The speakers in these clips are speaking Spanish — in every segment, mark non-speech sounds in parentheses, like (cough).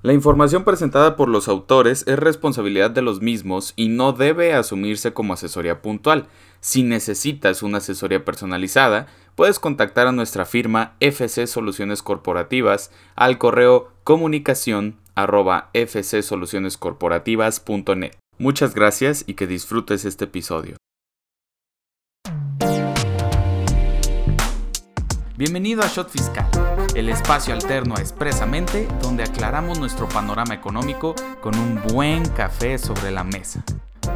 La información presentada por los autores es responsabilidad de los mismos y no debe asumirse como asesoría puntual. Si necesitas una asesoría personalizada, puedes contactar a nuestra firma FC Soluciones Corporativas al correo comunicación arroba fcsolucionescorporativas.net. Muchas gracias y que disfrutes este episodio. Bienvenido a Shot Fiscal el espacio alterno a Expresamente, donde aclaramos nuestro panorama económico con un buen café sobre la mesa.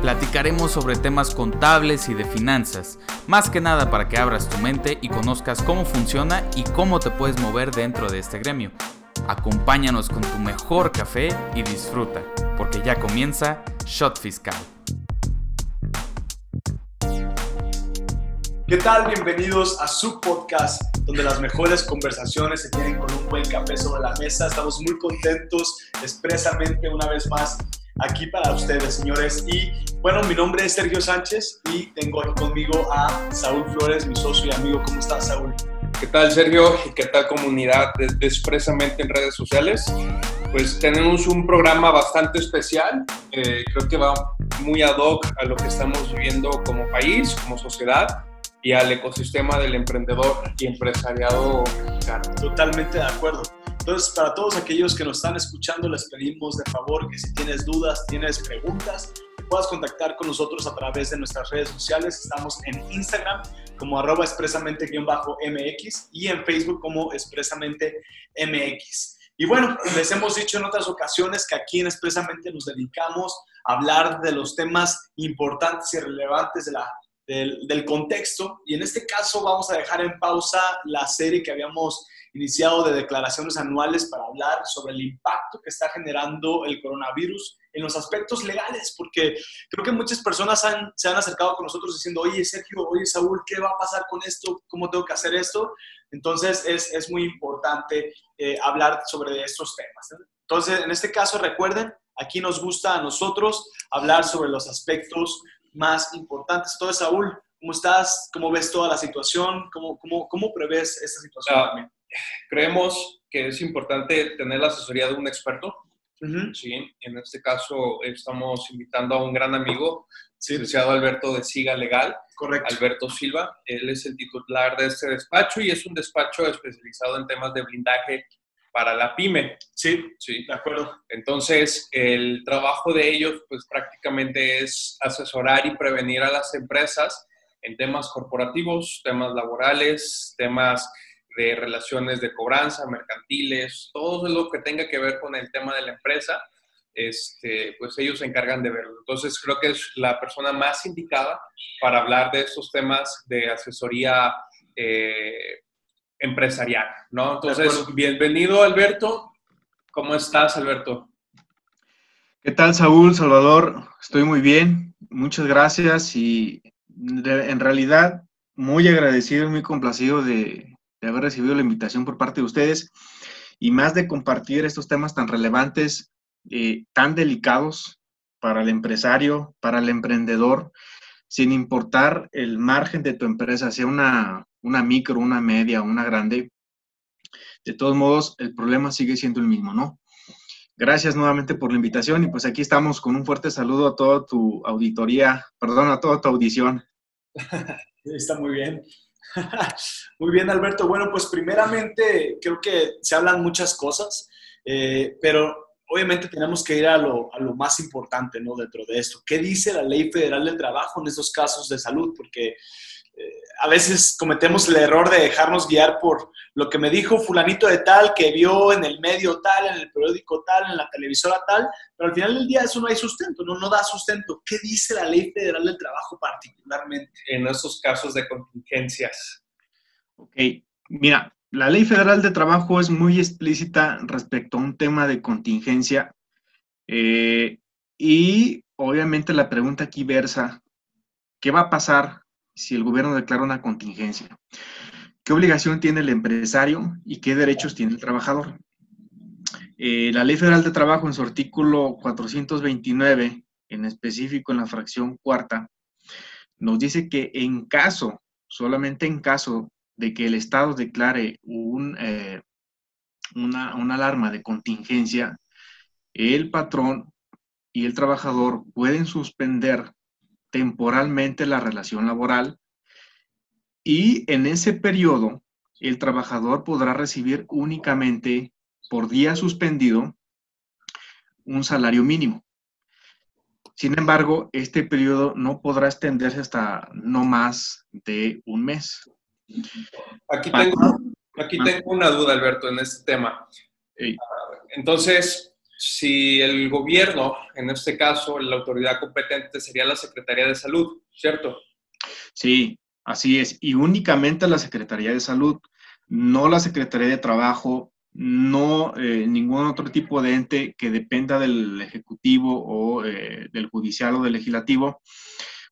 Platicaremos sobre temas contables y de finanzas, más que nada para que abras tu mente y conozcas cómo funciona y cómo te puedes mover dentro de este gremio. Acompáñanos con tu mejor café y disfruta, porque ya comienza Shot Fiscal. ¿Qué tal? Bienvenidos a su podcast donde las mejores conversaciones se tienen con un buen café sobre la mesa. Estamos muy contentos expresamente una vez más aquí para ustedes, señores. Y bueno, mi nombre es Sergio Sánchez y tengo aquí conmigo a Saúl Flores, mi socio y amigo. ¿Cómo estás, Saúl? ¿Qué tal, Sergio? ¿Y qué tal, comunidad Expresamente en redes sociales? Pues tenemos un programa bastante especial. Eh, creo que va muy ad hoc a lo que estamos viviendo como país, como sociedad y al ecosistema del emprendedor y empresariado mexicano. Totalmente de acuerdo. Entonces, para todos aquellos que nos están escuchando, les pedimos de favor que si tienes dudas, tienes preguntas, puedas contactar con nosotros a través de nuestras redes sociales. Estamos en Instagram como arroba expresamente-mx y en Facebook como expresamente mx. Y bueno, les hemos dicho en otras ocasiones que aquí en Expresamente nos dedicamos a hablar de los temas importantes y relevantes de la del, contexto. Y en este caso vamos a dejar en pausa la serie que habíamos iniciado de declaraciones anuales para hablar sobre el impacto que está generando el coronavirus en los aspectos legales, porque creo que muchas personas se han acercado con nosotros diciendo, oye Sergio, oye Saúl, ¿qué va a pasar con esto? ¿Cómo tengo que hacer esto? Entonces es, es muy importante eh, hablar sobre estos temas. Entonces, en este caso, recuerden, aquí nos gusta a nosotros hablar sobre los aspectos más importantes. Entonces, Saúl, ¿cómo estás? ¿Cómo ves toda la situación? ¿Cómo, cómo, cómo prevés esta situación ah, también? Creemos que es importante tener la asesoría de un experto. Sí, en este caso estamos invitando a un gran amigo, sí. licenciado Alberto de Siga Legal. Correcto. Alberto Silva. Él es el titular de este despacho y es un despacho especializado en temas de blindaje para la pyme. Sí, sí, de acuerdo. Entonces, el trabajo de ellos, pues prácticamente es asesorar y prevenir a las empresas en temas corporativos, temas laborales, temas de relaciones de cobranza, mercantiles, todo lo que tenga que ver con el tema de la empresa, este, pues ellos se encargan de verlo. Entonces, creo que es la persona más indicada para hablar de estos temas de asesoría eh, empresarial, ¿no? Entonces, bienvenido Alberto. ¿Cómo estás, Alberto? ¿Qué tal, Saúl, Salvador? Estoy muy bien, muchas gracias y en realidad muy agradecido y muy complacido de, haber recibido la invitación por parte de ustedes y más de compartir estos temas tan relevantes, eh, tan delicados para el empresario, para el emprendedor, sin importar el margen de tu empresa, sea una una micro, una media, una grande, de todos modos, el problema sigue siendo el mismo, ¿no? Gracias nuevamente por la invitación y pues aquí estamos con un fuerte saludo a toda tu auditoría, perdón, a toda tu audición. (laughs) Está muy bien. (laughs) Muy bien, Alberto. Bueno, pues primeramente creo que se hablan muchas cosas, eh, pero obviamente tenemos que ir a lo, a lo, más importante, ¿no? Dentro de esto. ¿Qué dice la Ley Federal del Trabajo en estos casos de salud? Porque a veces cometemos el error de dejarnos guiar por lo que me dijo fulanito de tal, que vio en el medio tal, en el periódico tal, en la televisora tal, pero al final del día eso no hay sustento, no, no da sustento. ¿Qué dice la Ley Federal del Trabajo particularmente? En esos casos de contingencias. Ok, mira, la Ley Federal de Trabajo es muy explícita respecto a un tema de contingencia eh, y obviamente la pregunta aquí versa, ¿qué va a pasar si el gobierno declara una contingencia. ¿Qué obligación tiene el empresario y qué derechos tiene el trabajador? Eh, la Ley Federal de Trabajo en su artículo 429, en específico en la fracción cuarta, nos dice que en caso, solamente en caso de que el Estado declare eh, una, alarma de contingencia, el patrón y el trabajador pueden suspender temporalmente la relación laboral y en ese periodo el trabajador podrá recibir únicamente por día suspendido un salario mínimo. Sin embargo, este periodo no podrá extenderse hasta no más de un mes. Aquí tengo, aquí tengo una duda, Alberto, en este tema. Entonces, si el gobierno, en este caso, la autoridad competente sería la Secretaría de Salud, ¿cierto? Sí, así es. Y únicamente la Secretaría de Salud, no la Secretaría de Trabajo, no eh, ningún otro tipo de ente que dependa del Ejecutivo o eh, del Judicial o del Legislativo,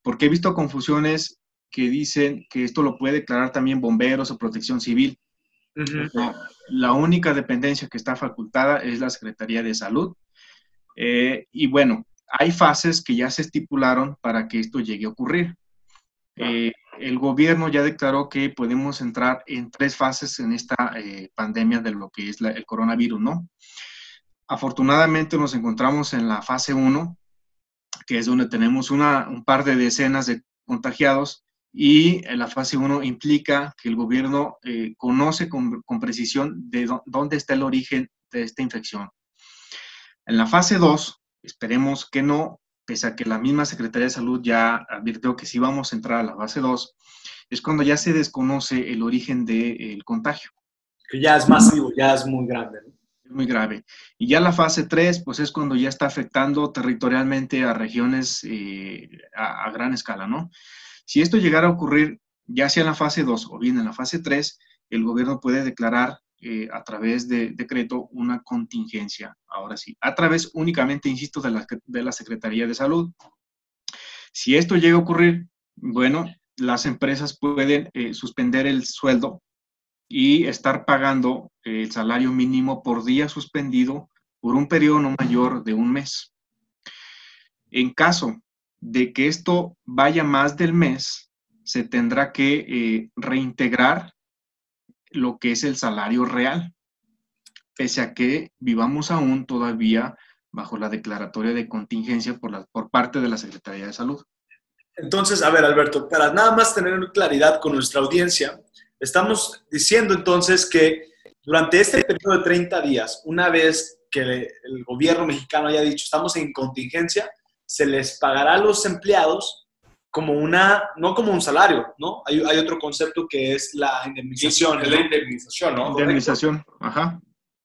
porque he visto confusiones que dicen que esto lo puede declarar también bomberos o protección civil. La única dependencia que está facultada es la Secretaría de Salud. Eh, y bueno, hay fases que ya se estipularon para que esto llegue a ocurrir. Eh, el gobierno ya declaró que podemos entrar en tres fases en esta eh, pandemia de lo que es el coronavirus, ¿no? Afortunadamente nos encontramos en la fase 1, que es donde tenemos una, un par de decenas de contagiados y la fase 1 implica que el gobierno eh, conoce con, precisión de dónde está el origen de esta infección. En la fase 2, esperemos que no, pese a que la misma Secretaría de Salud ya advirtió que sí vamos a entrar a la fase 2, es cuando ya se desconoce el origen del contagio. Que ya es masivo, ya es muy grande. Es muy grave. Y ya la fase 3, pues es cuando ya está afectando territorialmente a regiones eh, a, a gran escala, ¿no? Si esto llegara a ocurrir, ya sea en la fase 2 o bien en la fase 3, el gobierno puede declarar eh, a través de decreto una contingencia, ahora sí, a través únicamente, insisto, de la, de la Secretaría de Salud. Si esto llega a ocurrir, bueno, las empresas pueden eh, suspender el sueldo y estar pagando el salario mínimo por día suspendido por un periodo no mayor de un mes. En caso de que esto vaya más del mes, se tendrá que eh, reintegrar lo que es el salario real, pese a que vivamos aún todavía bajo la declaratoria de contingencia por, por parte de la Secretaría de Salud. Entonces, a ver, Alberto, para nada más tener claridad con nuestra audiencia, estamos diciendo entonces que durante este periodo de 30 días, una vez que el gobierno mexicano haya dicho estamos en contingencia, se les pagará a los empleados como una, no como un salario, ¿no? Hay, hay otro concepto que es la indemnización. Es la indemnización, ¿no? Indemnización, ajá.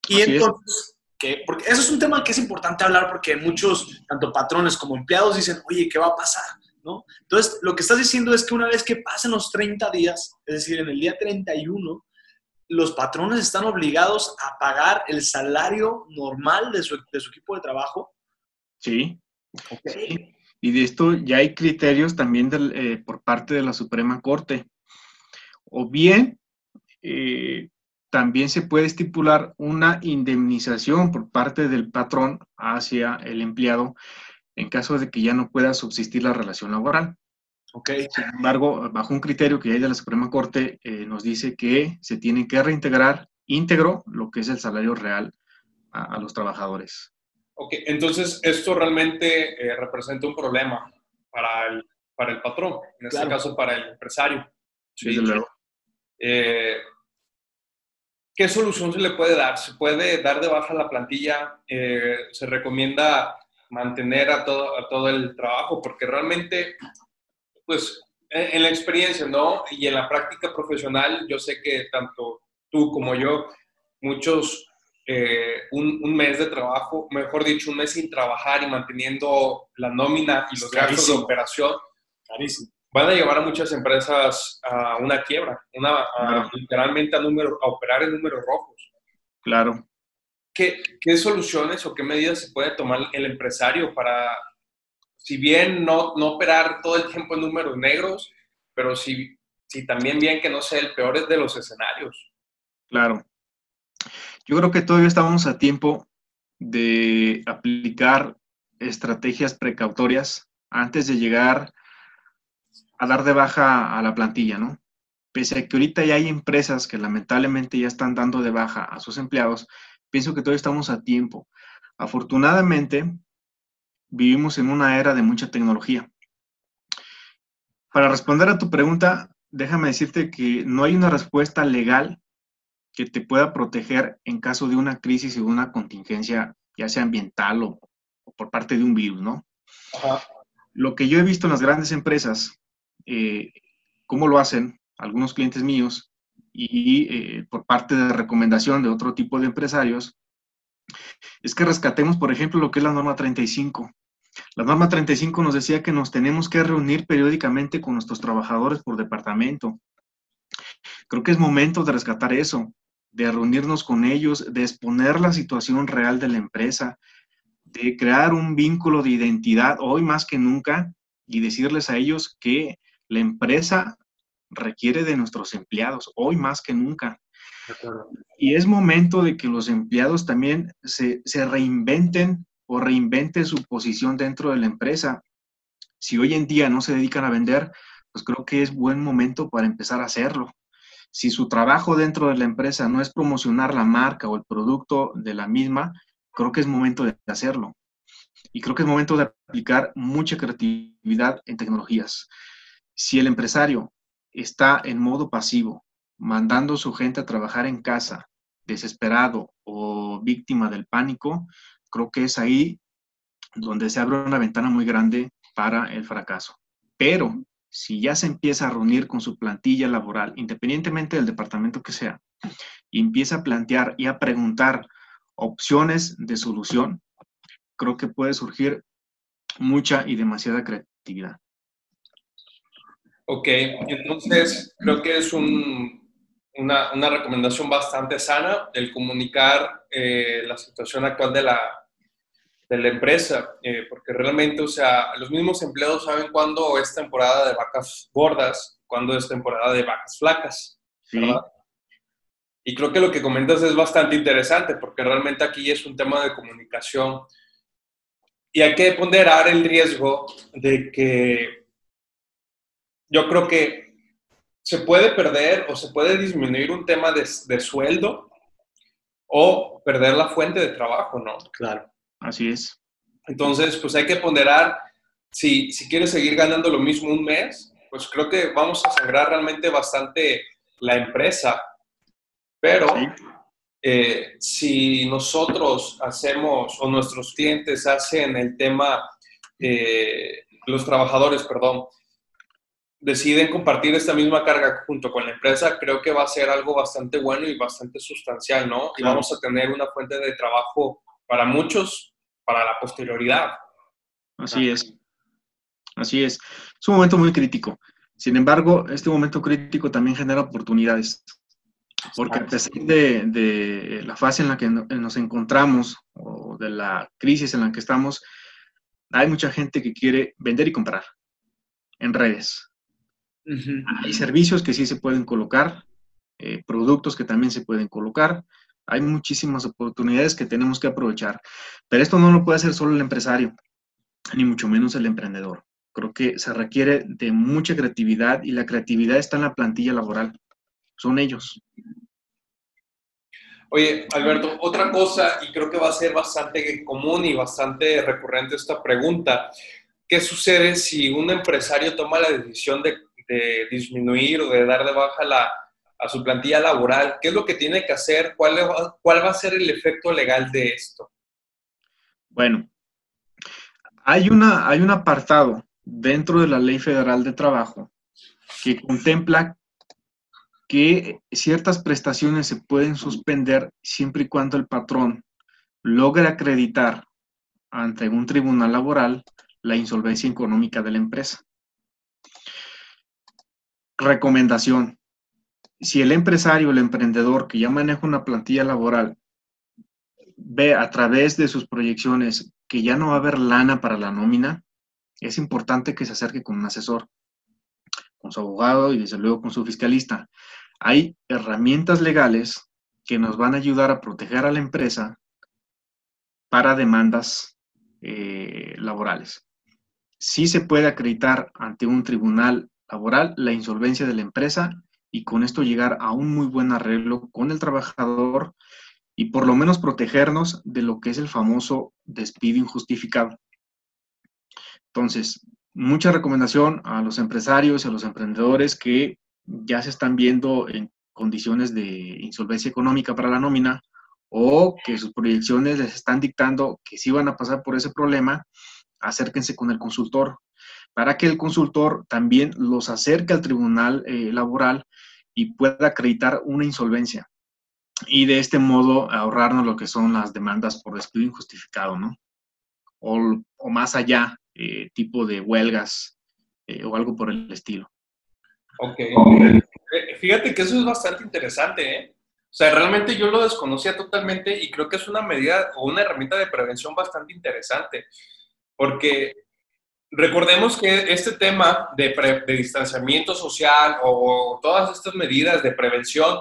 Y entonces, que, porque eso es un tema que es importante hablar porque muchos, tanto patrones como empleados, dicen, oye, ¿qué va a pasar? ¿No? Entonces, lo que estás diciendo es que una vez que pasen los 30 días, es decir, en el día 31, los patrones están obligados a pagar el salario normal de su, de su equipo de trabajo. Sí. Y de esto ya hay criterios también eh, por parte de la Suprema Corte. O bien, eh, también se puede estipular una indemnización por parte del patrón hacia el empleado en caso de que ya no pueda subsistir la relación laboral. Okay. Sin embargo, bajo un criterio que hay de la Suprema Corte, eh, nos dice que se tiene que reintegrar íntegro lo que es el salario real a los trabajadores. Ok, entonces esto realmente eh, representa un problema para el, para el patrón, en este caso para el empresario. Sí, luego. Eh, ¿Qué solución se le puede dar? ¿Se puede dar de baja la plantilla? Eh, ¿Se recomienda mantener a todo, a todo el trabajo? Porque realmente, pues, en, en la experiencia, ¿no? Y en la práctica profesional, yo sé que tanto tú como yo, muchos eh, un, mes de trabajo, mejor dicho, un mes sin trabajar y manteniendo la nómina y los gastos de operación, van a llevar a muchas empresas a una quiebra, una, literalmente a, número, a operar en números rojos. Claro. ¿Qué, ¿Qué soluciones o qué medidas se puede tomar el empresario para, si bien no, no operar todo el tiempo en números negros, pero si, si también bien que no sea el peor de los escenarios? Claro. Yo creo que todavía estamos a tiempo de aplicar estrategias precautorias antes de llegar a dar de baja a la plantilla, ¿no? Pese a que ahorita ya hay empresas que lamentablemente ya están dando de baja a sus empleados, pienso que todavía estamos a tiempo. Afortunadamente, vivimos en una era de mucha tecnología. Para responder a tu pregunta, déjame decirte que no hay una respuesta legal que te pueda proteger en caso de una crisis o una contingencia, ya sea ambiental o, por parte de un virus, ¿no? Lo que yo he visto en las grandes empresas, eh, cómo lo hacen algunos clientes míos y eh, por parte de recomendación de otro tipo de empresarios, es que rescatemos, por ejemplo, lo que es la norma 35. La norma 35 nos decía que nos tenemos que reunir periódicamente con nuestros trabajadores por departamento. Creo que es momento de rescatar eso de reunirnos con ellos, de exponer la situación real de la empresa, de crear un vínculo de identidad hoy más que nunca y decirles a ellos que la empresa requiere de nuestros empleados, hoy más que nunca. Y es momento de que los empleados también se, se reinventen o reinventen su posición dentro de la empresa. Si hoy en día no se dedican a vender, pues creo que es buen momento para empezar a hacerlo. Si su trabajo dentro de la empresa no es promocionar la marca o el producto de la misma, creo que es momento de hacerlo. Y creo que es momento de aplicar mucha creatividad en tecnologías. Si el empresario está en modo pasivo, mandando a su gente a trabajar en casa, desesperado o víctima del pánico, creo que es ahí donde se abre una ventana muy grande para el fracaso. Pero si ya se empieza a reunir con su plantilla laboral, independientemente del departamento que sea, y empieza a plantear y a preguntar opciones de solución, creo que puede surgir mucha y demasiada creatividad. Ok, entonces creo que es una, recomendación bastante sana el comunicar eh, la situación actual de la, de la empresa, eh, porque realmente, o sea, los mismos empleados saben cuándo es temporada de vacas gordas, cuándo es temporada de vacas flacas, ¿verdad? Y creo que lo que comentas es bastante interesante, porque realmente aquí es un tema de comunicación y hay que ponderar el riesgo de que yo creo que se puede perder o se puede disminuir un tema de, de sueldo o perder la fuente de trabajo, ¿no? Claro. Así es. Entonces, pues hay que ponderar, si, si quieres seguir ganando lo mismo un mes, pues creo que vamos a sangrar realmente bastante la empresa. Pero eh, si nosotros hacemos o nuestros clientes hacen el tema, eh, los trabajadores, perdón, deciden compartir esta misma carga junto con la empresa, creo que va a ser algo bastante bueno y bastante sustancial, ¿no? Y vamos a tener una fuente de trabajo para muchos para la posterioridad. Así es. Así es. Es un momento muy crítico. Sin embargo, este momento crítico también genera oportunidades. Porque a pesar de, la fase en la que nos encontramos o de la crisis en la que estamos, hay mucha gente que quiere vender y comprar en redes. Hay servicios que sí se pueden colocar, eh, productos que también se pueden colocar, hay muchísimas oportunidades que tenemos que aprovechar, pero esto no lo puede hacer solo el empresario, ni mucho menos el emprendedor. Creo que se requiere de mucha creatividad y la creatividad está en la plantilla laboral. Son ellos. Oye, Alberto, otra cosa, y creo que va a ser bastante común y bastante recurrente esta pregunta. ¿Qué sucede si un empresario toma la decisión de, disminuir o de dar de baja la, a su plantilla laboral, qué es lo que tiene que hacer, cuál, cuál va a ser el efecto legal de esto. Bueno, hay, una, hay un apartado dentro de la Ley Federal de Trabajo que contempla que ciertas prestaciones se pueden suspender siempre y cuando el patrón logre acreditar ante un tribunal laboral la insolvencia económica de la empresa. Recomendación si el empresario, el emprendedor que ya maneja una plantilla laboral, ve a través de sus proyecciones que ya no va a haber lana para la nómina, es importante que se acerque con un asesor, con su abogado y desde luego con su fiscalista. Hay herramientas legales que nos van a ayudar a proteger a la empresa para demandas eh, laborales. Sí se puede acreditar ante un tribunal laboral la insolvencia de la empresa y con esto llegar a un muy buen arreglo con el trabajador y por lo menos protegernos de lo que es el famoso despido injustificado. Entonces, mucha recomendación a los empresarios y a los emprendedores que ya se están viendo en condiciones de insolvencia económica para la nómina o que sus proyecciones les están dictando que sí van a pasar por ese problema, acérquense con el consultor para que el consultor también los acerque al tribunal eh, laboral y pueda acreditar una insolvencia. Y de este modo ahorrarnos lo que son las demandas por despido injustificado, ¿no? O, más allá, eh, tipo de huelgas eh, o algo por el estilo. Ok. Fíjate que eso es bastante interesante, ¿eh? O sea, realmente yo lo desconocía totalmente y creo que es una medida o una herramienta de prevención bastante interesante, porque recordemos que este tema de, de distanciamiento social o todas estas medidas de prevención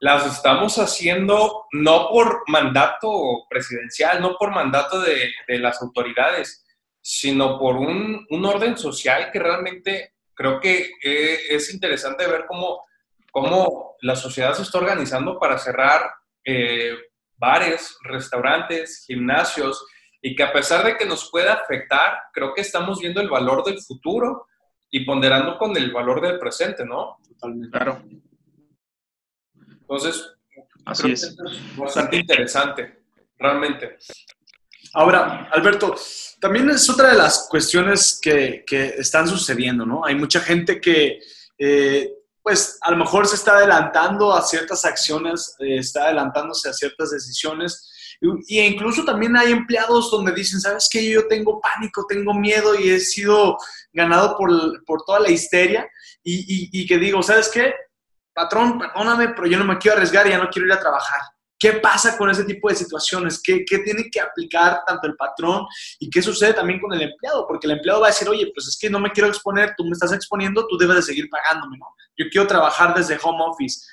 las estamos haciendo no por mandato presidencial, no por mandato de, de las autoridades, sino por un, un, orden social que realmente creo que eh, es interesante ver cómo cómo la sociedad se está organizando para cerrar eh, bares, restaurantes, gimnasios, y que a pesar de que nos pueda afectar, creo que estamos viendo el valor del futuro y ponderando con el valor del presente, ¿no? Totalmente. Claro. Entonces, Así es. bastante interesante, realmente. Ahora, Alberto, también es otra de las cuestiones que, que están sucediendo, ¿no? Hay mucha gente que eh, pues a lo mejor se está adelantando a ciertas acciones, eh, está adelantándose a ciertas decisiones. Y, incluso también hay empleados donde dicen, ¿sabes qué? Yo tengo pánico, tengo miedo y he sido ganado por, por toda la histeria. Y, y, y que digo, ¿sabes qué? Patrón, perdóname, pero yo no me quiero arriesgar y ya no quiero ir a trabajar. ¿Qué pasa con ese tipo de situaciones? ¿Qué, ¿Qué, tiene que aplicar tanto el patrón y qué sucede también con el empleado? Porque el empleado va a decir, oye, pues es que no me quiero exponer, tú me estás exponiendo, tú debes de seguir pagándome, ¿no? Yo quiero trabajar desde home office.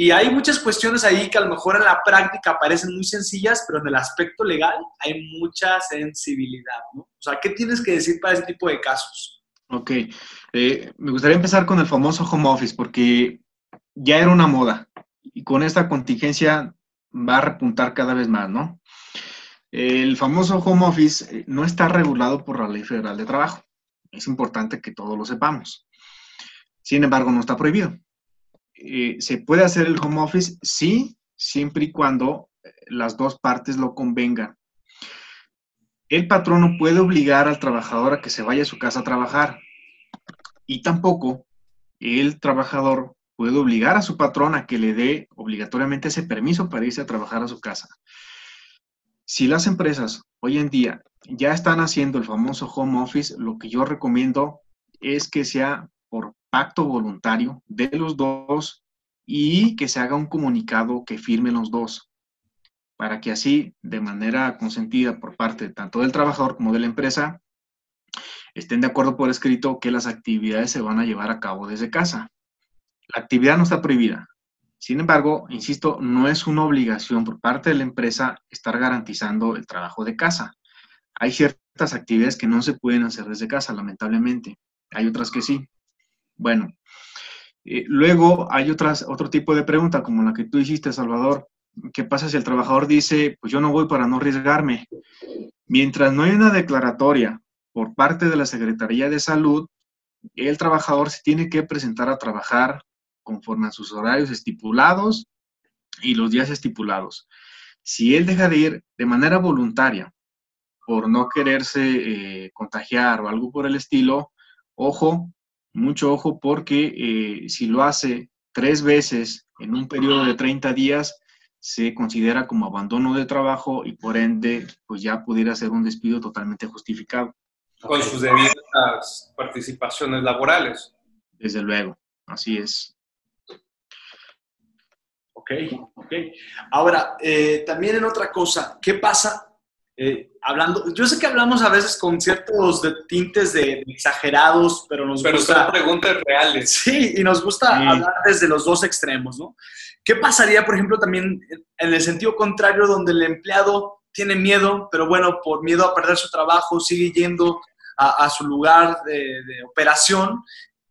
Y hay muchas cuestiones ahí que a lo mejor en la práctica parecen muy sencillas, pero en el aspecto legal hay mucha sensibilidad, ¿no? O sea, ¿qué tienes que decir para ese tipo de casos? Ok, eh, me gustaría empezar con el famoso home office, porque ya era una moda. Y con esta contingencia va a repuntar cada vez más, ¿no? El famoso home office eh, no está regulado por la Ley Federal de Trabajo. Es importante que todos lo sepamos. Sin embargo, no está prohibido. Eh, ¿Se puede hacer el home office? Sí, siempre y cuando eh, las dos partes lo convengan. El patrón no puede obligar al trabajador a que se vaya a su casa a trabajar. Y tampoco el trabajador puede obligar a su patrón a que le dé obligatoriamente ese permiso para irse a trabajar a su casa. Si las empresas hoy en día ya están haciendo el famoso home office, lo que yo recomiendo es que sea por pacto voluntario de los dos y que se haga un comunicado que firmen los dos, para que así, de manera consentida por parte tanto del trabajador como de la empresa, estén de acuerdo por escrito que las actividades se van a llevar a cabo desde casa. La actividad no está prohibida. Sin embargo, insisto, no es una obligación por parte de la empresa estar garantizando el trabajo de casa. Hay ciertas actividades que no se pueden hacer desde casa, lamentablemente. Hay otras que sí. Bueno, luego hay otras, otro tipo de pregunta, como la que tú hiciste, Salvador. ¿Qué pasa si el trabajador dice, pues yo no voy para no arriesgarme? Mientras no hay una declaratoria por parte de la Secretaría de Salud, el trabajador se tiene que presentar a trabajar conforme a sus horarios estipulados y los días estipulados. Si él deja de ir de manera voluntaria por no quererse eh, contagiar o algo por el estilo, ojo, mucho ojo, porque eh, si lo hace tres veces en un periodo de 30 días, se considera como abandono de trabajo y por ende, pues ya pudiera ser un despido totalmente justificado. Con sus debidas participaciones laborales. Desde luego, así es. Ok, ok. Ahora, eh, también en otra cosa, ¿qué pasa? Eh, hablando, yo sé que hablamos a veces con ciertos tintes de, exagerados, pero nos pero gusta. Son preguntas reales. Sí, y nos gusta hablar desde los dos extremos, ¿no? ¿Qué pasaría, por ejemplo, también en el sentido contrario, donde el empleado tiene miedo, pero bueno, por miedo a perder su trabajo, sigue yendo a, su lugar de, operación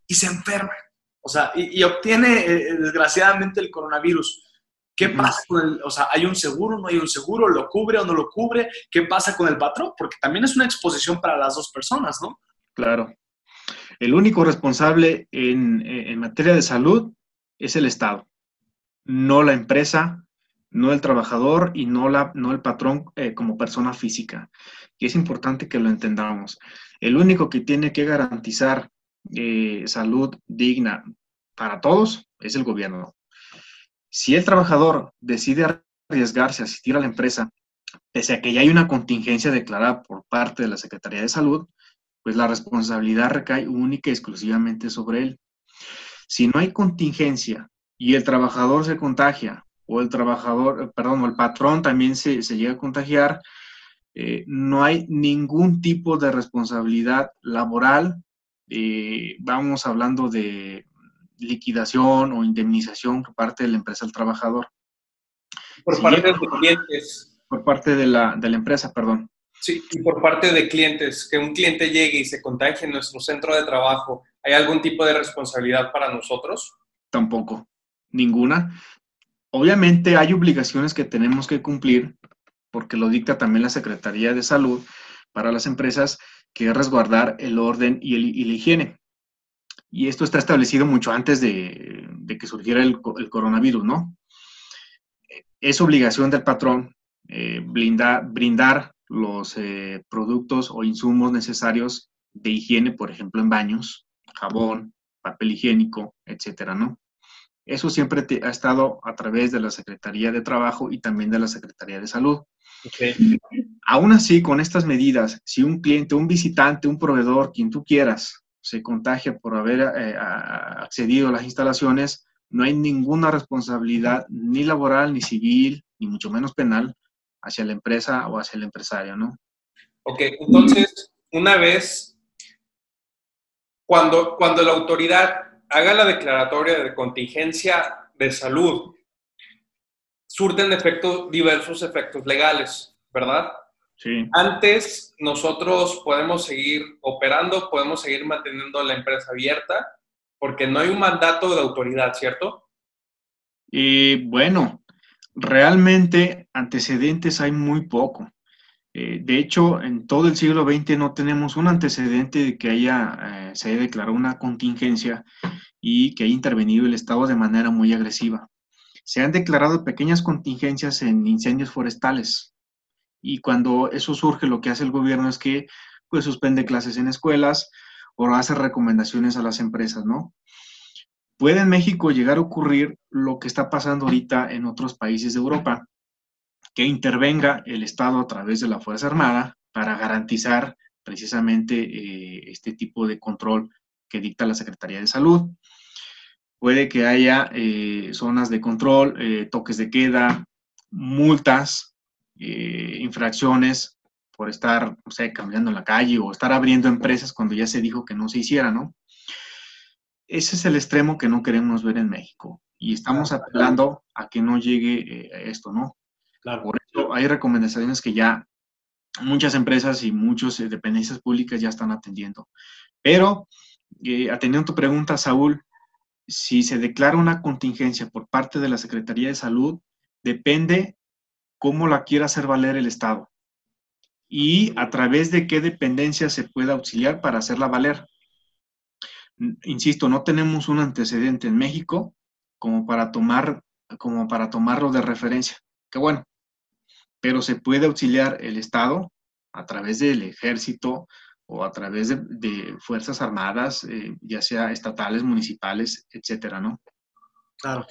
y se enferma? O sea, y, obtiene, eh, desgraciadamente, el coronavirus ¿Qué pasa con el, o sea, hay un seguro, no hay un seguro, lo cubre o no lo cubre? ¿Qué pasa con el patrón? Porque también es una exposición para las dos personas, ¿no? Claro. El único responsable en, en materia de salud es el Estado, no la empresa, no el trabajador y no, la, no el patrón eh, como persona física. Y es importante que lo entendamos. El único que tiene que garantizar eh, salud digna para todos es el gobierno. Si el trabajador decide arriesgarse a asistir a la empresa, pese a que ya hay una contingencia declarada por parte de la Secretaría de Salud, pues la responsabilidad recae única y exclusivamente sobre él. Si no hay contingencia y el trabajador se contagia, o el trabajador, perdón, o el patrón también se, llega a contagiar, eh, no hay ningún tipo de responsabilidad laboral. Eh, vamos hablando de liquidación o indemnización por parte de la empresa al trabajador. Por parte de clientes. Por parte de la, de la empresa, perdón. Sí, y por parte de clientes, que un cliente llegue y se contagie en nuestro centro de trabajo, ¿hay algún tipo de responsabilidad para nosotros? Tampoco, ninguna. Obviamente hay obligaciones que tenemos que cumplir, porque lo dicta también la Secretaría de Salud para las empresas, que es resguardar el orden y, la higiene. Y esto está establecido mucho antes de, que surgiera el, coronavirus, ¿no? Es obligación del patrón eh, brindar los eh, productos o insumos necesarios de higiene, por ejemplo, en baños, jabón, papel higiénico, etcétera, ¿no? Eso siempre ha estado a través de la Secretaría de Trabajo y también de la Secretaría de Salud. Aún así, con estas medidas, si un cliente, un visitante, un proveedor, quien tú quieras, se contagia por haber eh, accedido a las instalaciones, no hay ninguna responsabilidad ni laboral, ni civil, ni mucho menos penal hacia la empresa o hacia el empresario, ¿no? Ok, entonces, una vez, cuando, cuando la autoridad haga la declaratoria de contingencia de salud, surten efectos, diversos efectos legales, ¿verdad? Sí. Antes, nosotros podemos seguir operando, podemos seguir manteniendo la empresa abierta, porque no hay un mandato de autoridad, ¿cierto? Y bueno, realmente antecedentes hay muy poco. Eh, de hecho, en todo el siglo XX no tenemos un antecedente de que haya, eh, se haya declarado una contingencia y que haya intervenido el Estado de manera muy agresiva. Se han declarado pequeñas contingencias en incendios forestales y cuando eso surge lo que hace el gobierno es que pues suspende clases en escuelas o hace recomendaciones a las empresas, ¿no? Puede en México llegar a ocurrir lo que está pasando ahorita en otros países de Europa, que intervenga el Estado a través de la Fuerza Armada para garantizar precisamente eh, este tipo de control que dicta la Secretaría de Salud. Puede que haya eh, zonas de control, eh, toques de queda, multas, infracciones por estar, no sé, caminando en la calle o estar abriendo empresas cuando ya se dijo que no se hiciera, ¿no? ese es el extremo que no queremos ver en México y estamos apelando a que no llegue eh, esto, ¿no? Claro. Por eso hay recomendaciones que ya muchas empresas y muchas eh, dependencias públicas ya están atendiendo. Pero, eh, atendiendo tu pregunta, Saúl, si se declara una contingencia por parte de la Secretaría de Salud, depende cómo la quiera hacer valer el Estado y a través de qué dependencia se pueda auxiliar para hacerla valer insisto, no tenemos un antecedente en México como para tomar, como para tomarlo de referencia. Que bueno, pero se puede auxiliar el Estado a través del ejército o a través de, fuerzas armadas, eh, ya sea estatales, municipales, etcétera, ¿no? Claro.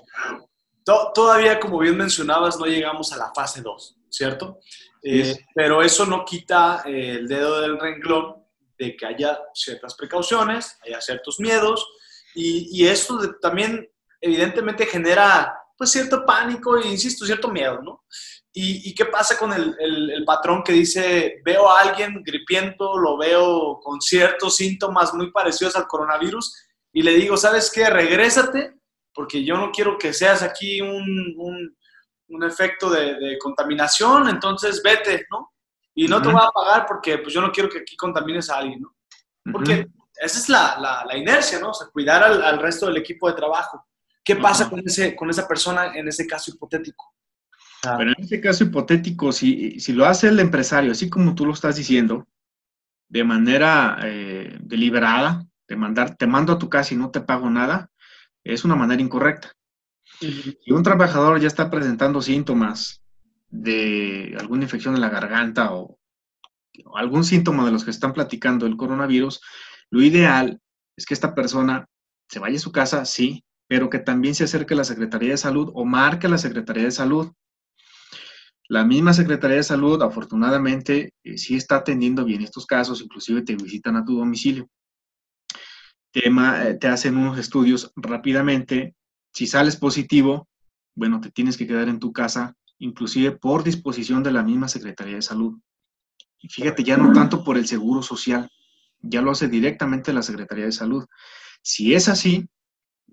Todavía, como bien mencionabas, no llegamos a la fase 2, ¿cierto? Eh, pero eso no quita eh, el dedo del renglón de que haya ciertas precauciones, haya ciertos miedos, y, y esto también evidentemente genera pues cierto pánico e, insisto, cierto miedo, ¿no? ¿Y, qué pasa con el, el, patrón que dice, veo a alguien gripiento, lo veo con ciertos síntomas muy parecidos al coronavirus, y le digo, ¿sabes qué? Regrésate, porque yo no quiero que seas aquí un, un, un efecto de, de, contaminación, entonces vete, ¿no? y no te voy a pagar porque pues yo no quiero que aquí contamines a alguien, ¿no? Porque esa es la, la, la, inercia, ¿no? O sea, cuidar al, al, resto del equipo de trabajo. ¿Qué pasa con, ese, con esa persona en ese caso hipotético? Pero en ese caso hipotético, si, si, lo hace el empresario, así como tú lo estás diciendo, de manera eh, deliberada, de mandar, te mando a tu casa y no te pago nada, es una manera incorrecta. Si un trabajador ya está presentando síntomas de alguna infección en la garganta o, algún síntoma de los que están platicando el coronavirus, lo ideal es que esta persona se vaya a su casa, sí, pero que también se acerque a la Secretaría de Salud o marque a la Secretaría de Salud. La misma Secretaría de Salud, afortunadamente, eh, sí está atendiendo bien estos casos, inclusive te visitan a tu domicilio. Te, eh, te hacen unos estudios rápidamente. Si sales positivo, bueno, te tienes que quedar en tu casa inclusive por disposición de la misma Secretaría de Salud. Y fíjate, ya no tanto por el Seguro Social, ya lo hace directamente la Secretaría de Salud. Si es así,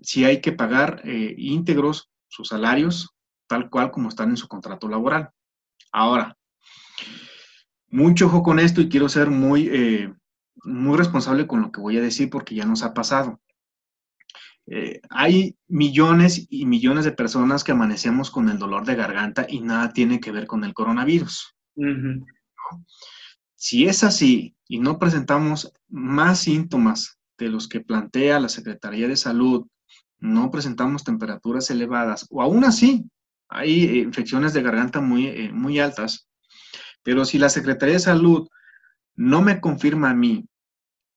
sí hay que pagar eh, íntegros sus salarios, tal cual como están en su contrato laboral. Ahora, mucho ojo con esto y quiero ser muy, eh, muy responsable con lo que voy a decir porque ya nos ha pasado. Eh, hay millones y millones de personas que amanecemos con el dolor de garganta y nada tiene que ver con el coronavirus. Si es así y no presentamos más síntomas de los que plantea la Secretaría de Salud, no presentamos temperaturas elevadas o aún así hay infecciones de garganta muy, eh, muy altas, pero si la Secretaría de Salud no me confirma a mí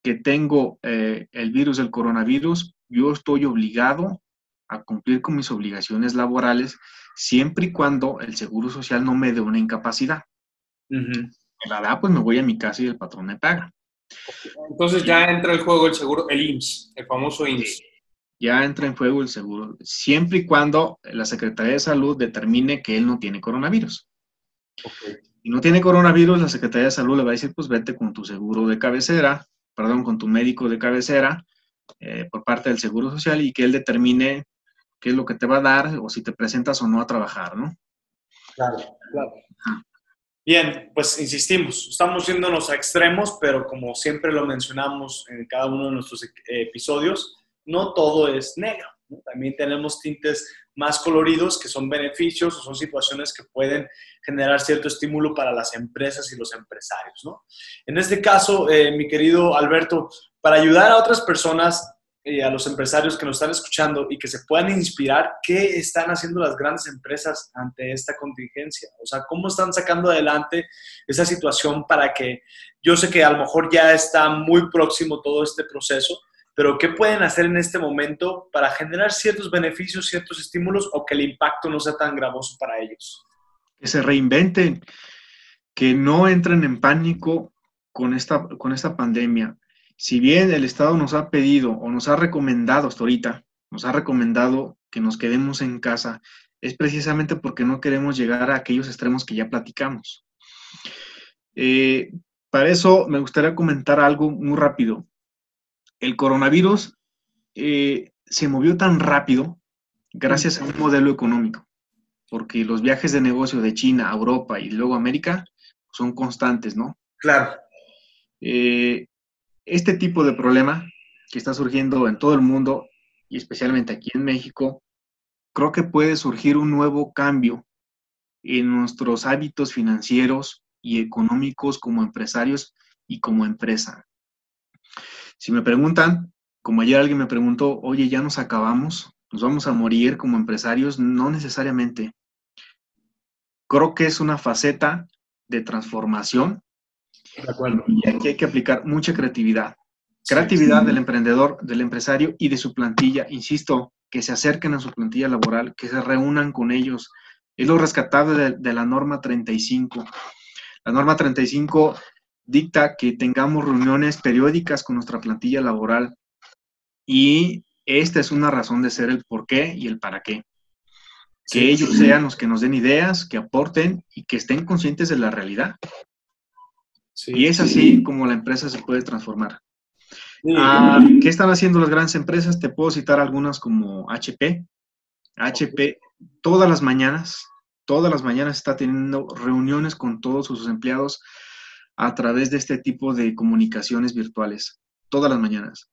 que tengo eh, el virus del coronavirus, yo estoy obligado a cumplir con mis obligaciones laborales siempre y cuando el Seguro Social no me dé una incapacidad. Me la da, pues me voy a mi casa y el patrón me paga. Entonces ya entra en juego el seguro, el IMSS, el famoso IMSS. Ya entra en juego el seguro, siempre y cuando la Secretaría de Salud determine que él no tiene coronavirus. Si no tiene coronavirus, la Secretaría de Salud le va a decir, pues vete con tu seguro de cabecera, perdón, con tu médico de cabecera, eh, por parte del Seguro Social y que él determine qué es lo que te va a dar o si te presentas o no a trabajar, ¿no? Claro, claro. Bien, pues insistimos, estamos yéndonos a extremos, pero como siempre lo mencionamos en cada uno de nuestros e-, episodios, no todo es negro. También tenemos tintes más coloridos que son beneficios o son situaciones que pueden generar cierto estímulo para las empresas y los empresarios. ¿no? En este caso, eh, mi querido Alberto, para ayudar a otras personas y a los empresarios que nos están escuchando y que se puedan inspirar, ¿qué están haciendo las grandes empresas ante esta contingencia? O sea, ¿cómo están sacando adelante esa situación para que yo sé que a lo mejor ya está muy próximo todo este proceso, pero ¿qué pueden hacer en este momento para generar ciertos beneficios, ciertos estímulos o que el impacto no sea tan gravoso para ellos? Que se reinventen, que no entren en pánico con esta, con esta pandemia si bien el Estado nos ha pedido o nos ha recomendado hasta ahorita, nos ha recomendado que nos quedemos en casa, es precisamente porque no queremos llegar a aquellos extremos que ya platicamos. Eh, para eso me gustaría comentar algo muy rápido. El coronavirus eh, se movió tan rápido gracias a un modelo económico, porque los viajes de negocio de China a Europa y luego a América son constantes, ¿no? Claro. Eh, este tipo de problema que está surgiendo en todo el mundo y especialmente aquí en México, creo que puede surgir un nuevo cambio en nuestros hábitos financieros y económicos como empresarios y como empresa. Si me preguntan, como ayer alguien me preguntó, oye, ya nos acabamos, nos vamos a morir como empresarios, no necesariamente. Creo que es una faceta de transformación y aquí hay que aplicar mucha creatividad. Creatividad del emprendedor, del empresario y de su plantilla. Insisto, que se acerquen a su plantilla laboral, que se reúnan con ellos. Es lo rescatable de, la norma 35. La norma 35 dicta que tengamos reuniones periódicas con nuestra plantilla laboral y esta es una razón de ser el por qué y el para qué. Que ellos sean los que nos den ideas, que aporten y que estén conscientes de la realidad y es así como la empresa se puede transformar. Ah, ¿Qué están haciendo las grandes empresas? Te puedo citar algunas como HP. HP todas las mañanas, todas las mañanas está teniendo reuniones con todos sus empleados a través de este tipo de comunicaciones virtuales, todas las mañanas.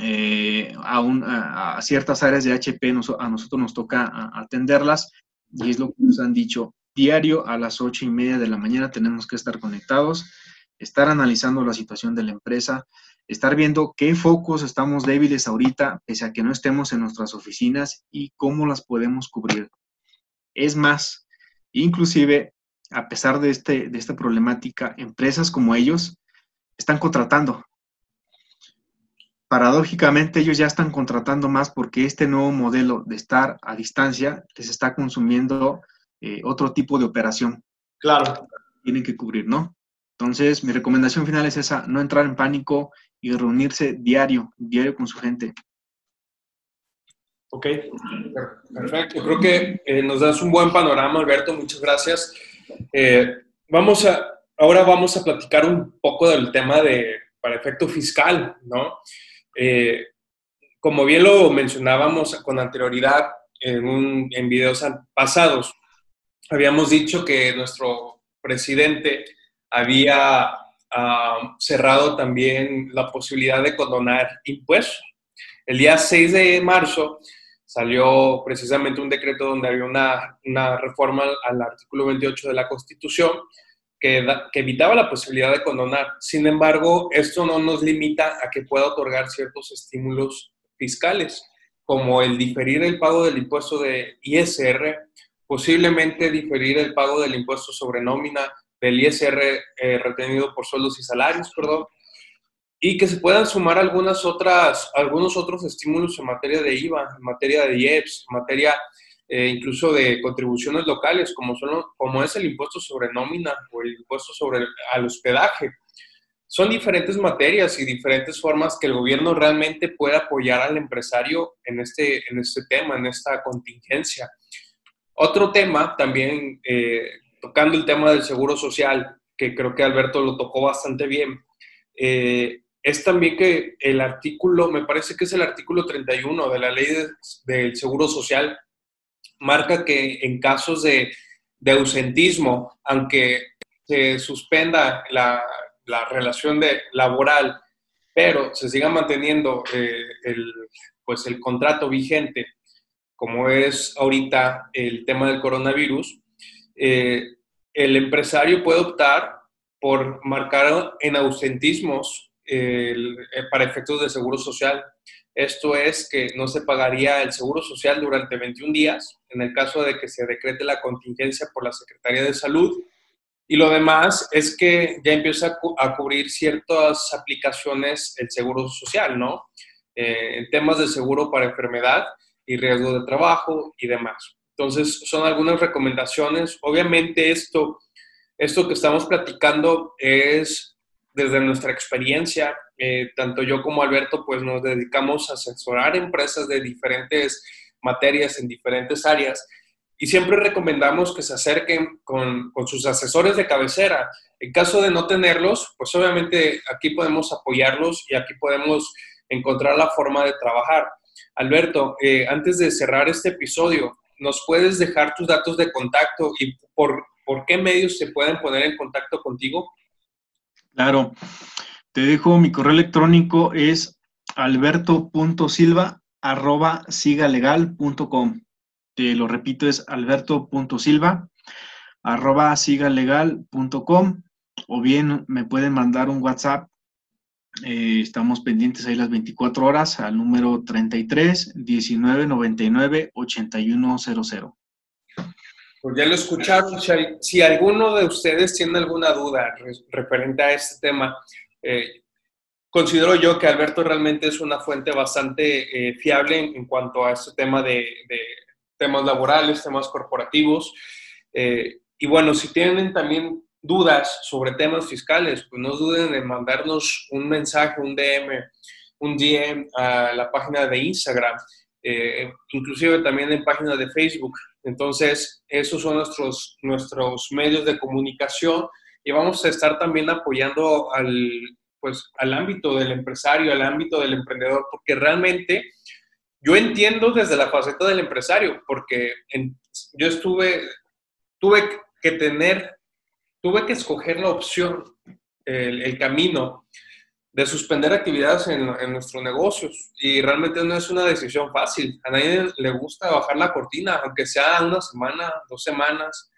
Eh, a, ciertas áreas de HP a nosotros nos toca atenderlas y es lo que nos han dicho. Diario a las ocho y media de la mañana tenemos que estar conectados, estar analizando la situación de la empresa, estar viendo qué focos estamos débiles ahorita, pese a que no estemos en nuestras oficinas y cómo las podemos cubrir. Es más, inclusive, a pesar de, este, de esta problemática, empresas como ellos están contratando. Paradójicamente, ellos ya están contratando más porque este nuevo modelo de estar a distancia les está consumiendo eh, otro tipo de operación. Claro. Tienen que cubrir, ¿no? Entonces, mi recomendación final es esa, no entrar en pánico y reunirse diario, diario con su gente. Ok, perfecto. Creo que eh, nos das un buen panorama, Alberto. Muchas gracias. Eh, vamos a, ahora vamos a platicar un poco del tema de, para efecto fiscal, ¿no? Como bien lo mencionábamos con anterioridad en, un, en videos pasados, habíamos dicho que nuestro presidente había ah, cerrado también la posibilidad de condonar impuestos. El día 6 de marzo salió precisamente un decreto donde había una, una reforma al artículo 28 de la Constitución que, que, evitaba la posibilidad de condonar. Sin embargo, esto no nos limita a que pueda otorgar ciertos estímulos fiscales, como el diferir el pago del impuesto de ISR posiblemente diferir el pago del impuesto sobre nómina del ISR eh, retenido por sueldos y salarios, perdón, y que se puedan sumar algunas otras, algunos otros estímulos en materia de IVA, en materia de IEPS, en materia eh, incluso de contribuciones locales, como, son, como es el impuesto sobre nómina o el impuesto sobre al hospedaje. Son diferentes materias y diferentes formas que el gobierno realmente puede apoyar al empresario en este, en este tema, en esta contingencia. Otro tema también, eh, tocando el tema del seguro social, que creo que Alberto lo tocó bastante bien, eh, es también que el artículo, me parece que es el artículo 31 de la ley del seguro social, marca que en casos de, ausentismo, aunque se suspenda la, relación de, laboral, pero se siga manteniendo eh, el, pues el contrato vigente como es ahorita el tema del coronavirus, eh, el empresario puede optar por marcar en ausentismos eh, para efectos de seguro social. Esto es que no se pagaría el seguro social durante 21 días en el caso de que se decrete la contingencia por la Secretaría de Salud. Y lo demás es que ya empieza a cubrir ciertas aplicaciones el seguro social, ¿no? Eh, en temas de seguro para enfermedad, y riesgo de trabajo y demás. Entonces, son algunas recomendaciones. Obviamente esto, esto que estamos platicando es desde nuestra experiencia. Eh, tanto yo como Alberto, pues nos dedicamos a asesorar empresas de diferentes materias en diferentes áreas y siempre recomendamos que se acerquen con, con, sus asesores de cabecera. En caso de no tenerlos, pues obviamente aquí podemos apoyarlos y aquí podemos encontrar la forma de trabajar. Alberto, eh, antes de cerrar este episodio, ¿nos puedes dejar tus datos de contacto y por, por qué medios se pueden poner en contacto contigo? Claro, te dejo mi correo electrónico es alberto.silva.sigalegal.com. Te lo repito, es alberto.silva.sigalegal.com o bien me pueden mandar un WhatsApp eh, estamos pendientes ahí las 24 horas al número 33 19 99 8100. Pues ya lo escucharon. Si, alguno de ustedes tiene alguna duda referente a este tema, eh, considero yo que Alberto realmente es una fuente bastante eh, fiable en, cuanto a este tema de, de temas laborales, temas corporativos. y bueno, si tienen también dudas sobre temas fiscales, pues no duden en mandarnos un mensaje, un DM, un DM a la página de Instagram, eh, inclusive también en página de Facebook. Entonces, esos son nuestros, nuestros medios de comunicación y vamos a estar también apoyando al, pues, al ámbito del empresario, al ámbito del emprendedor, porque realmente yo entiendo desde la faceta del empresario, porque yo estuve, tuve que tener tuve que escoger la opción, el, camino de suspender actividades en, en, nuestros negocios. Y realmente no es una decisión fácil. A nadie le gusta bajar la cortina, aunque sea una semana, dos semanas.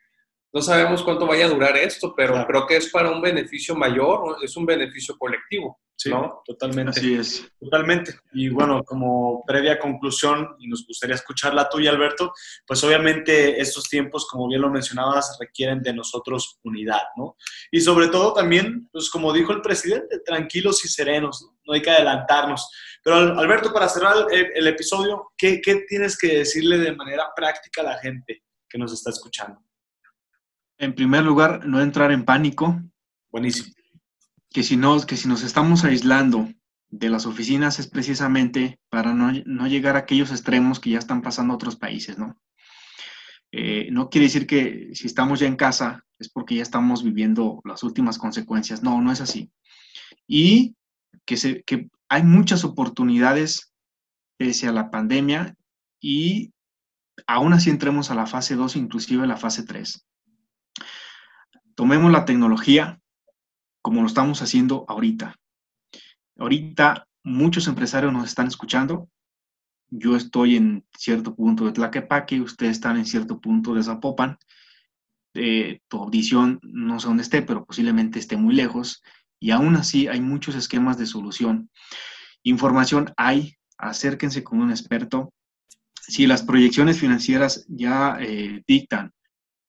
No sabemos cuánto vaya a durar esto, pero creo que es para un beneficio mayor, es un beneficio colectivo. Sí, totalmente. Así es. Totalmente. Y bueno, como previa conclusión, y nos gustaría escuchar la tuya, Alberto, pues obviamente estos tiempos, como bien lo mencionabas, requieren de nosotros unidad, ¿no? Y sobre todo también, pues como dijo el presidente, tranquilos y serenos, ¿no? no hay que adelantarnos. Pero Alberto, para cerrar el, episodio, ¿qué, ¿qué tienes que decirle de manera práctica a la gente que nos está escuchando? En primer lugar, no entrar en pánico. Buenísimo que si, no, que si nos estamos aislando de las oficinas es precisamente para no, llegar a aquellos extremos que ya están pasando a otros países, ¿no? Eh, no quiere decir que si estamos ya en casa es porque ya estamos viviendo las últimas consecuencias. No, no es así. Y que, se, que hay muchas oportunidades pese a la pandemia y aún así entremos a la fase 2, inclusive a la fase 3. Tomemos la tecnología, como lo estamos haciendo ahorita. Ahorita muchos empresarios nos están escuchando. Yo estoy en cierto punto de Tlaquepaque, ustedes están en cierto punto de Zapopan. Eh, tu audición no sé dónde esté, pero posiblemente esté muy lejos. Y aún así hay muchos esquemas de solución. Información hay, acérquense con un experto. Si las proyecciones financieras ya eh, dictan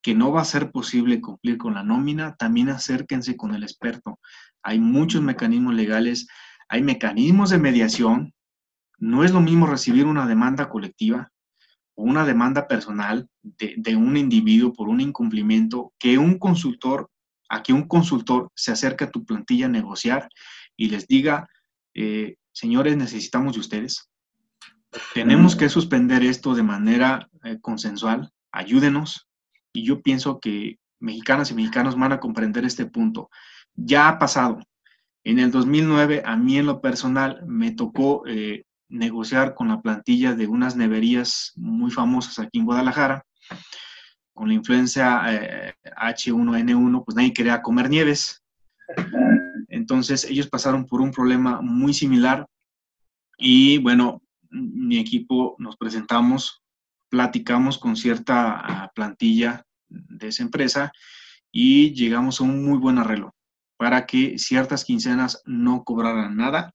que no va a ser posible cumplir con la nómina, también acérquense con el experto. Hay muchos mecanismos legales, hay mecanismos de mediación. No es lo mismo recibir una demanda colectiva o una demanda personal de, un individuo por un incumplimiento que un consultor, a que un consultor se acerque a tu plantilla a negociar y les diga, eh, señores, necesitamos de ustedes. Tenemos que suspender esto de manera eh, consensual. Ayúdenos, y yo pienso que mexicanas y mexicanos van a comprender este punto. Ya ha pasado. En el 2009, a mí en lo personal, me tocó eh, negociar con la plantilla de unas neverías muy famosas aquí en Guadalajara. Con la influencia H1N1, eh, pues nadie quería comer nieves. Entonces, ellos pasaron por un problema muy similar. Y bueno, mi equipo nos presentamos platicamos con cierta ah, plantilla de esa empresa y llegamos a un muy buen arreglo para que ciertas quincenas no cobraran nada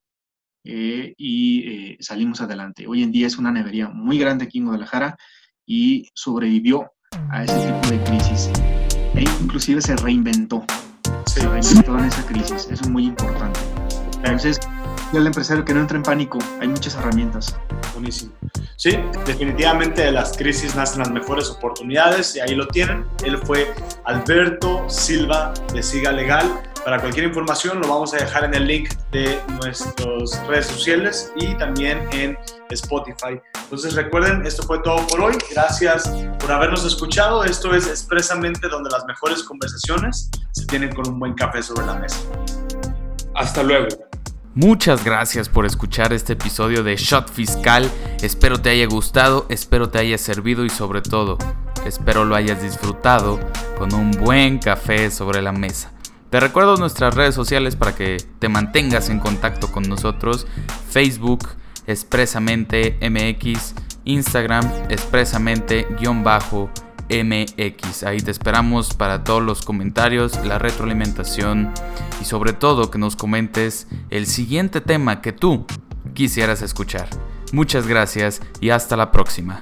eh, y eh, salimos adelante. Hoy en día es una nevería muy grande aquí en Guadalajara y sobrevivió a ese tipo de crisis e inclusive se reinventó. Se reinventó en esa crisis, eso es muy importante. Entonces, y al empresario que no entre en pánico, hay muchas herramientas. Buenísimo. Sí, definitivamente de las crisis nacen las mejores oportunidades y ahí lo tienen. Él fue Alberto Silva de Siga Legal. Para cualquier información lo vamos a dejar en el link de nuestras redes sociales y también en Spotify. Entonces recuerden, esto fue todo por hoy. Gracias por habernos escuchado. Esto es expresamente donde las mejores conversaciones se tienen con un buen café sobre la mesa. Hasta luego. Muchas gracias por escuchar este episodio de Shot Fiscal. Espero te haya gustado, espero te haya servido y sobre todo, espero lo hayas disfrutado con un buen café sobre la mesa. Te recuerdo nuestras redes sociales para que te mantengas en contacto con nosotros. Facebook, expresamente MX, Instagram, expresamente-bajo MX. Ahí te esperamos para todos los comentarios, la retroalimentación y sobre todo que nos comentes el siguiente tema que tú quisieras escuchar. Muchas gracias y hasta la próxima.